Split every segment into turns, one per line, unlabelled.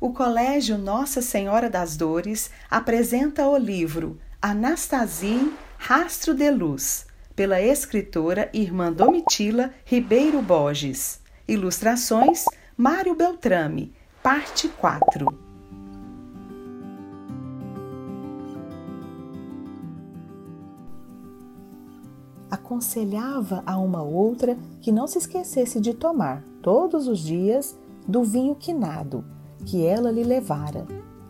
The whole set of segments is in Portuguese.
O Colégio Nossa Senhora das Dores apresenta o livro Anastasie Rastro de Luz, pela escritora Irmã Domitila Ribeiro Borges. Ilustrações Mário Beltrame, parte 4. Aconselhava a uma outra que não se esquecesse de tomar, todos os dias, do vinho quinado que ela lhe levara,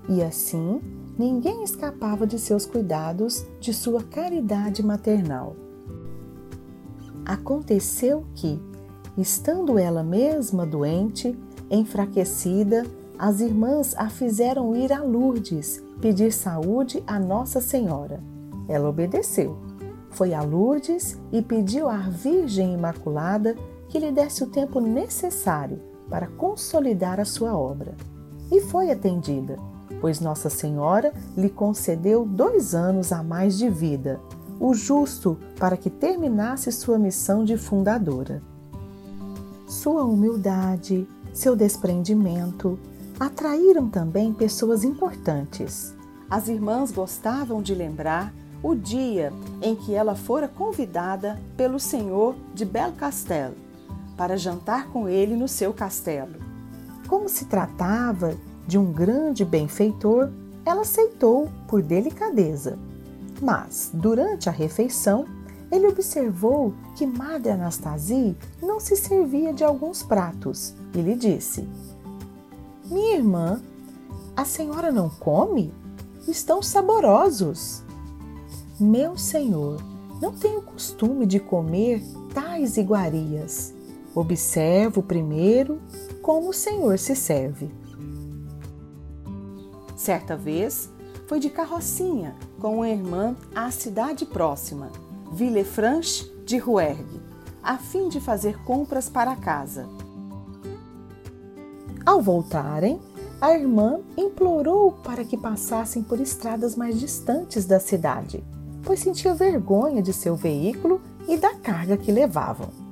e assim ninguém escapava de seus cuidados, de sua caridade maternal. Aconteceu que, estando ela mesma doente, enfraquecida, as irmãs a fizeram ir a Lourdes pedir saúde a Nossa Senhora. Ela obedeceu. Foi a Lourdes e pediu à Virgem Imaculada que lhe desse o tempo necessário para consolidar a sua obra e foi atendida, pois Nossa Senhora lhe concedeu dois anos a mais de vida, o justo para que terminasse sua missão de fundadora. Sua humildade, seu desprendimento atraíram também pessoas importantes. As irmãs gostavam de lembrar o dia em que ela fora convidada pelo senhor de Belcastel para jantar com ele no seu castelo. Como se tratava de um grande benfeitor, ela aceitou por delicadeza. Mas, durante a refeição, ele observou que Madre Anastasie não se servia de alguns pratos e lhe disse: Minha irmã, a senhora não come? Estão saborosos. Meu senhor, não tenho costume de comer tais iguarias. Observo primeiro como o Senhor se serve. Certa vez, foi de carrocinha com uma irmã à cidade próxima, Villefranche de Rouergue, a fim de fazer compras para casa. Ao voltarem, a irmã implorou para que passassem por estradas mais distantes da cidade, pois sentia vergonha de seu veículo e da carga que levavam.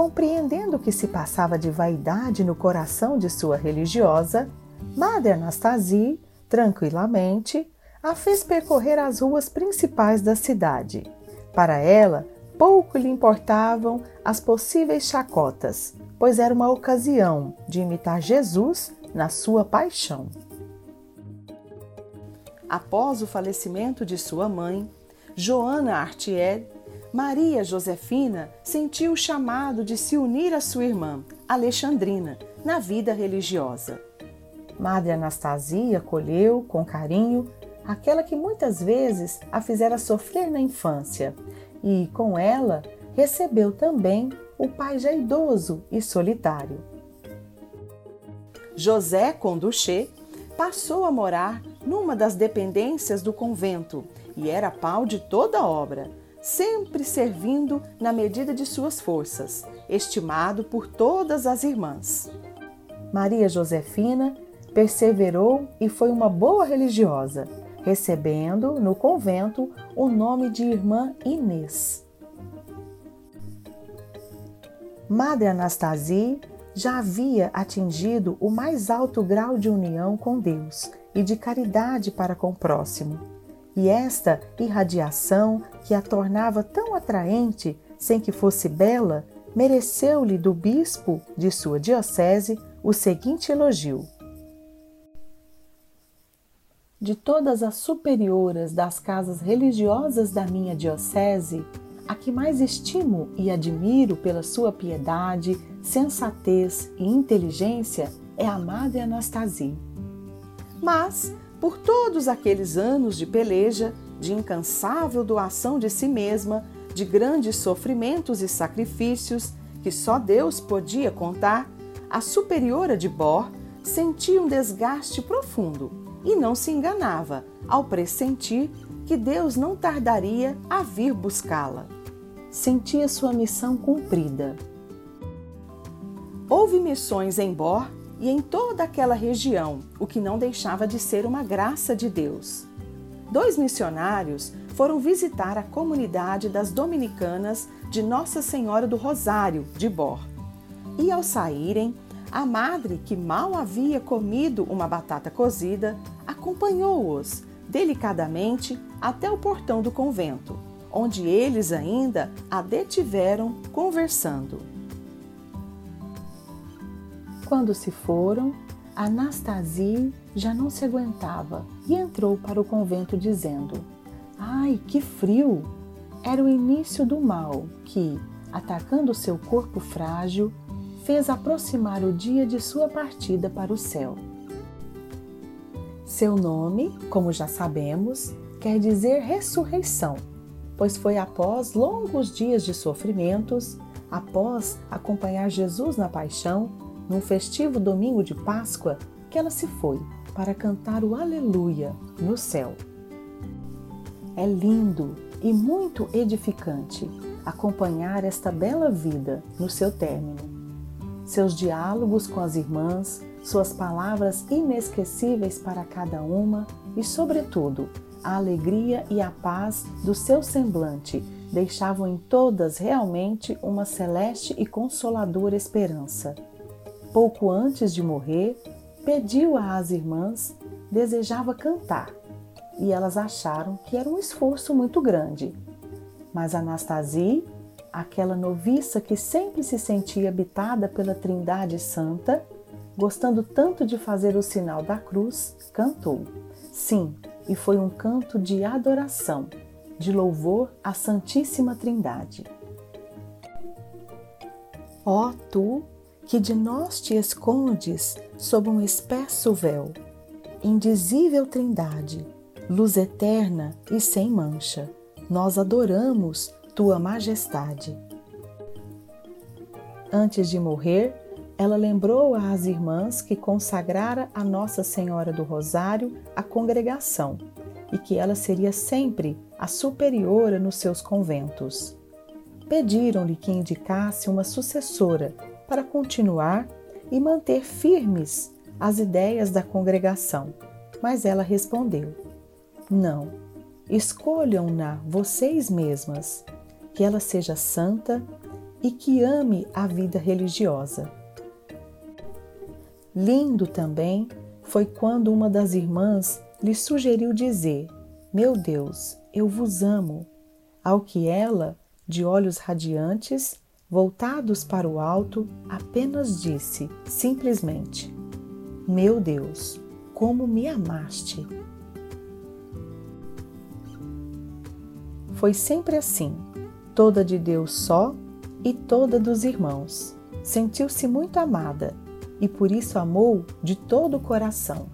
Compreendendo que se passava de vaidade no coração de sua religiosa, Madre Anastasie, tranquilamente, a fez percorrer as ruas principais da cidade. Para ela, pouco lhe importavam as possíveis chacotas, pois era uma ocasião de imitar Jesus na sua paixão. Após o falecimento de sua mãe, Joana Artier Maria Josefina sentiu o chamado de se unir à sua irmã, Alexandrina, na vida religiosa. Madre Anastasia acolheu com carinho aquela que muitas vezes a fizera sofrer na infância e, com ela, recebeu também o pai já idoso e solitário. José Conduchê passou a morar numa das dependências do convento e era pau de toda a obra sempre servindo na medida de suas forças, estimado por todas as irmãs. Maria Josefina perseverou e foi uma boa religiosa, recebendo no convento o nome de Irmã Inês. Madre Anastasie já havia atingido o mais alto grau de união com Deus e de caridade para com o próximo e esta irradiação, que a tornava tão atraente sem que fosse bela, mereceu-lhe do bispo de sua diocese o seguinte elogio: De todas as superioras das casas religiosas da minha diocese, a que mais estimo e admiro pela sua piedade, sensatez e inteligência é a Madre Anastasia. Mas por todos aqueles anos de peleja, de incansável doação de si mesma, de grandes sofrimentos e sacrifícios que só Deus podia contar, a superiora de Bor sentia um desgaste profundo e não se enganava ao pressentir que Deus não tardaria a vir buscá-la. Sentia sua missão cumprida. Houve missões em Bor e em toda aquela região, o que não deixava de ser uma graça de Deus. Dois missionários foram visitar a comunidade das dominicanas de Nossa Senhora do Rosário, de Bor. E ao saírem,
A madre, que mal havia comido uma batata cozida, acompanhou-os delicadamente até o portão do convento, onde eles ainda a detiveram conversando.
Quando se foram, Anastasia já não se aguentava e entrou para o convento dizendo: Ai, que frio! Era o início do mal que, atacando seu corpo frágil, fez aproximar o dia de sua partida para o céu. Seu nome, como já sabemos, quer dizer ressurreição, pois foi após longos dias de sofrimentos, após acompanhar Jesus na paixão, num festivo domingo de Páscoa, que ela se foi para cantar o Aleluia no céu. É lindo e muito edificante acompanhar esta bela vida no seu término. Seus diálogos com as irmãs, suas palavras inesquecíveis para cada uma e, sobretudo, a alegria e a paz do seu semblante deixavam em todas realmente uma celeste e consoladora esperança. Pouco antes de morrer, pediu às irmãs, desejava cantar, e elas acharam que era um esforço muito grande. Mas Anastasia, aquela noviça que sempre se sentia habitada pela Trindade Santa, gostando tanto de fazer o sinal da cruz, cantou. Sim, e foi um canto de adoração, de louvor à Santíssima Trindade. Ó oh, tu que de nós te escondes sob um espesso véu, indizível Trindade, luz eterna e sem mancha, nós adoramos tua majestade. Antes de morrer, ela lembrou às irmãs que consagrara a Nossa Senhora do Rosário à congregação e que ela seria sempre a superiora nos seus conventos. Pediram-lhe que indicasse uma sucessora para continuar e manter firmes as ideias da congregação. Mas ela respondeu: Não, escolham-na vocês mesmas, que ela seja santa e que ame a vida religiosa. Lindo também foi quando uma das irmãs lhe sugeriu dizer: Meu Deus, eu vos amo, ao que ela, de olhos radiantes, voltados para o alto, apenas disse, simplesmente: Meu Deus, como me amaste! Foi sempre assim, toda de Deus só e toda dos irmãos. Sentiu-se muito amada e por isso amou de todo o coração.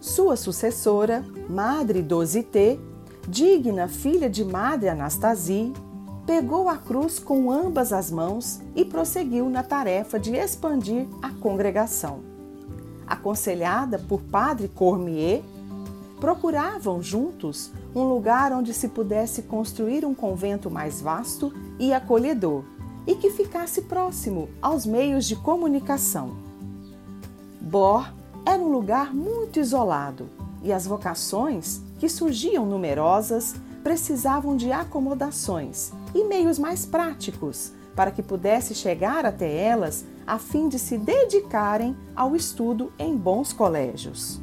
Sua sucessora, Madre Dosité, digna filha de Madre Anastasia, pegou a cruz com ambas as mãos e prosseguiu na tarefa de expandir a congregação. Aconselhada por Padre Cormier, procuravam juntos um lugar onde se pudesse construir um convento mais vasto e acolhedor e que ficasse próximo aos meios de comunicação. Bor era um lugar muito isolado e as vocações que surgiam numerosas, precisavam de acomodações e meios mais práticos para que pudesse chegar até elas a fim de se dedicarem ao estudo em bons colégios.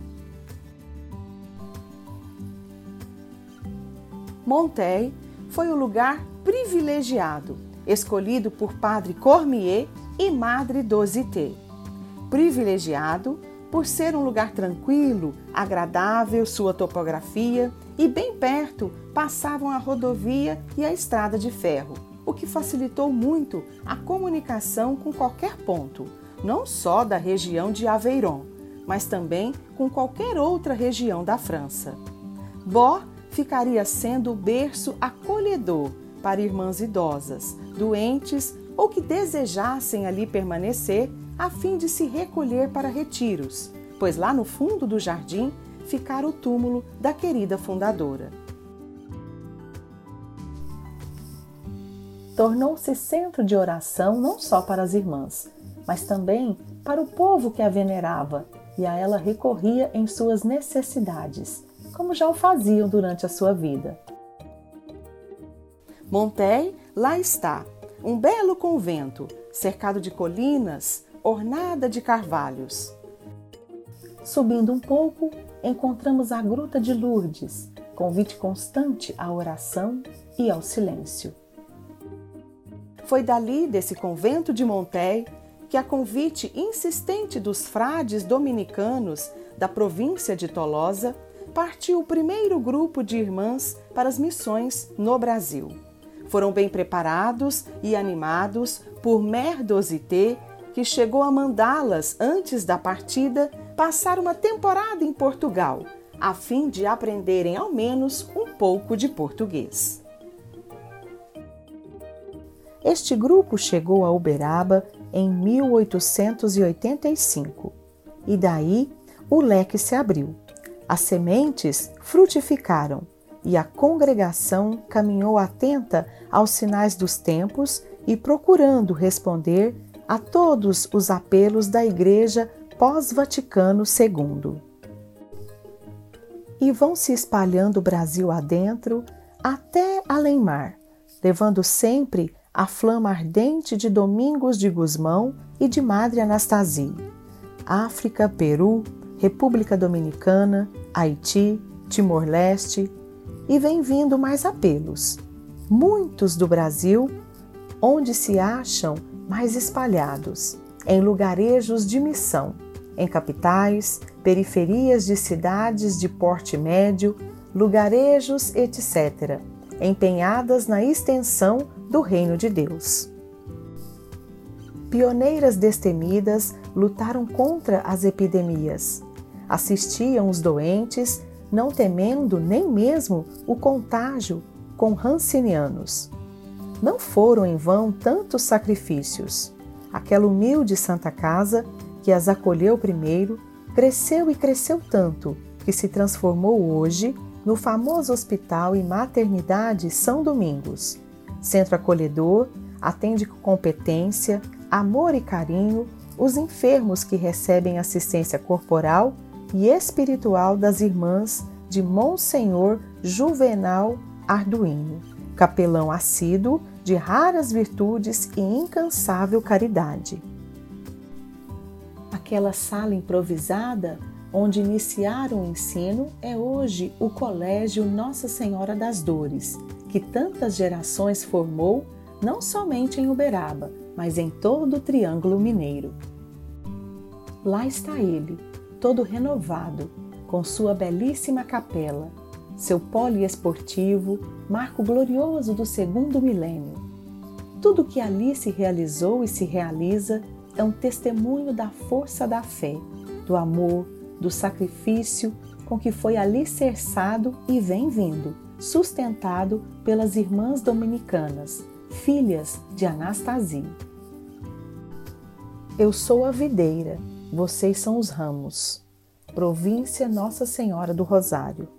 Montaigne foi o lugar privilegiado, escolhido por Padre Cormier e Madre Dosité. Privilegiado por ser um lugar tranquilo, agradável, sua topografia e bem perto passavam a rodovia e a estrada de ferro, o que facilitou muito a comunicação com qualquer ponto, não só da região de Aveyron, mas também com qualquer outra região da França. Bó ficaria sendo o berço acolhedor para irmãs idosas, doentes ou que desejassem ali permanecer a fim de se recolher para retiros, pois lá no fundo do jardim ficara o túmulo da querida fundadora.
Tornou-se centro de oração não só para as irmãs, mas também para o povo que a venerava e a ela recorria em suas necessidades, como já o faziam durante a sua vida.
Montaigne lá está, um belo convento, cercado de colinas, ornada de carvalhos.
Subindo um pouco, encontramos a Gruta de Lourdes, convite constante à oração e ao silêncio.
Foi dali, desse convento de Montéi, que a convite insistente dos frades dominicanos da província de Tolosa, partiu o primeiro grupo de irmãs para as missões no Brasil. Foram bem preparados e animados por Merdosité, que chegou a mandá-las, antes da partida, passar uma temporada em Portugal, a fim de aprenderem ao menos um pouco de português.
Este grupo chegou a Uberaba em 1885 e daí o leque se abriu. As sementes frutificaram e a congregação caminhou atenta aos sinais dos tempos e procurando responder a todos os apelos da Igreja pós-Vaticano II. E vão se espalhando o Brasil adentro até além-mar, levando sempre a flama ardente de Domingos de Gusmão e de Madre Anastasia. África, Peru, República Dominicana, Haiti, Timor-Leste e vem vindo mais apelos. Muitos do Brasil, onde se acham mais espalhados, em lugarejos de missão em capitais, periferias de cidades de porte médio, lugarejos, etc., empenhadas na extensão do Reino de Deus. Pioneiras destemidas lutaram contra as epidemias, assistiam os doentes, não temendo nem mesmo o contágio com rancinianos. Não foram em vão tantos sacrifícios. Aquela humilde Santa Casa que as acolheu primeiro, cresceu e cresceu tanto que se transformou hoje no famoso Hospital e Maternidade São Domingos. Centro acolhedor, atende com competência, amor e carinho os enfermos que recebem assistência corporal e espiritual das irmãs de Monsenhor Juvenal Arduino, capelão assíduo de raras virtudes e incansável caridade aquela sala improvisada onde iniciaram o ensino é hoje o Colégio Nossa Senhora das Dores, que tantas gerações formou não somente em Uberaba, mas em todo o Triângulo Mineiro. Lá está ele, todo renovado, com sua belíssima capela, seu poliesportivo, marco glorioso do segundo milênio. Tudo que ali se realizou e se realiza é um testemunho da força da fé, do amor, do sacrifício com que foi alicerçado e vem vindo, sustentado pelas irmãs dominicanas, filhas de Anastasia. Eu sou a videira, vocês são os ramos. Província Nossa Senhora do Rosário.